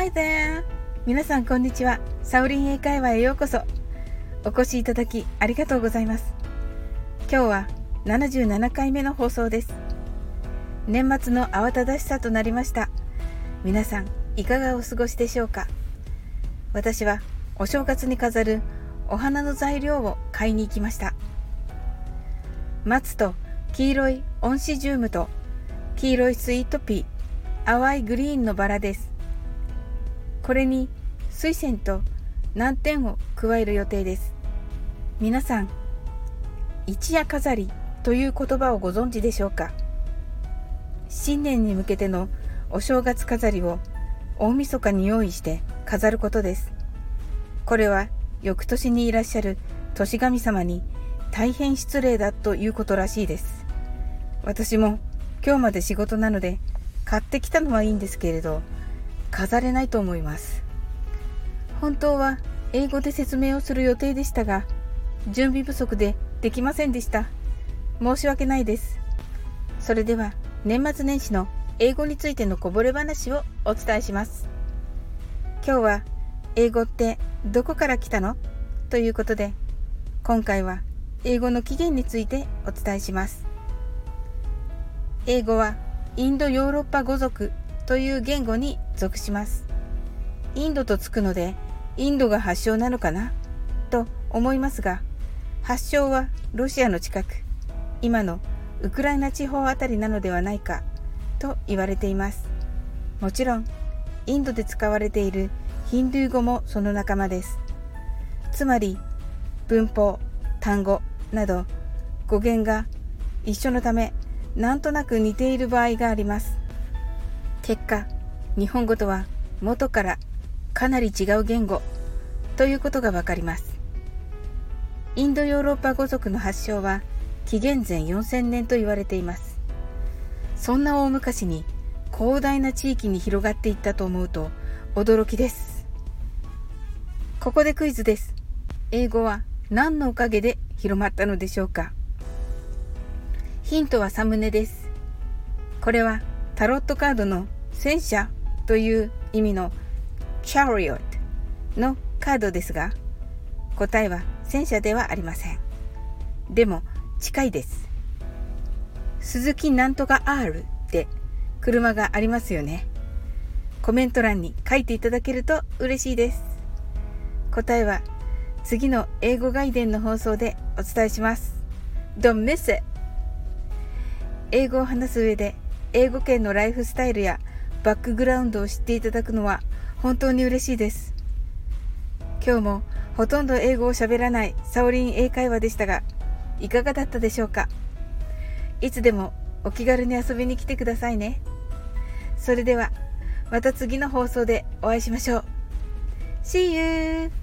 Hi there! 皆さんこんにちは。サウリン英会話へようこそ。お越しいただきありがとうございます。今日は77回目の放送です。年末の慌ただしさとなりました。皆さんいかがお過ごしでしょうか？私はお正月に飾るお花の材料を買いに行きました。松と黄色いオンシジュームと黄色いスイートピー、淡いグリーンのバラです。これに水仙と難点を加える予定です。皆さん、一夜飾りという言葉をご存知でしょうか？新年に向けてのお正月飾りを大晦日に用意して飾ることです。これは翌年にいらっしゃる年神様に大変失礼だということらしいです。私も今日まで仕事なので買ってきたのはいいんですけれど飾れないと思います。本当は英語で説明をする予定でしたが準備不足でできませんでした。申し訳ないです。それでは年末年始の英語についてのこぼれ話をお伝えします。今日は英語ってどこから来たの？ということで今回は英語の起源についてお伝えします。英語はインドヨーロッパ語族という言語に属します。インドとつくのでインドが発祥なのかな？と思いますが発祥はロシアの近く今のウクライナ地方あたりなのではないかと言われていますもちろんインドで使われているヒンドゥー語もその仲間ですつまり文法単語など語源が一緒のためなんとなく似ている場合があります。結果、日本語とは元からかなり違う言語ということがわかります。インドヨーロッパ語族の発祥は紀元前4000年と言われています。そんな大昔に広大な地域に広がっていったと思うと驚きです。ここでクイズです。英語は何のおかげで広まったのでしょうかヒントはサムネです。これはタロットカードの戦車という意味の chariot のカードですが、答えは戦車ではありません。でも近いです。鈴木なんとか R って車がありますよね。コメント欄に書いていただけると嬉しいです。答えは次の英語外伝の放送でお伝えします。Don't miss it! 英語を話す上で英語圏のライフスタイルやバックグラウンドを知っていただくのは本当に嬉しいです。今日もほとんど英語を喋らないサオリン英会話でしたがいかがだったでしょうか？いつでもお気軽に遊びに来てくださいね。それではまた次の放送でお会いしましょう。See you!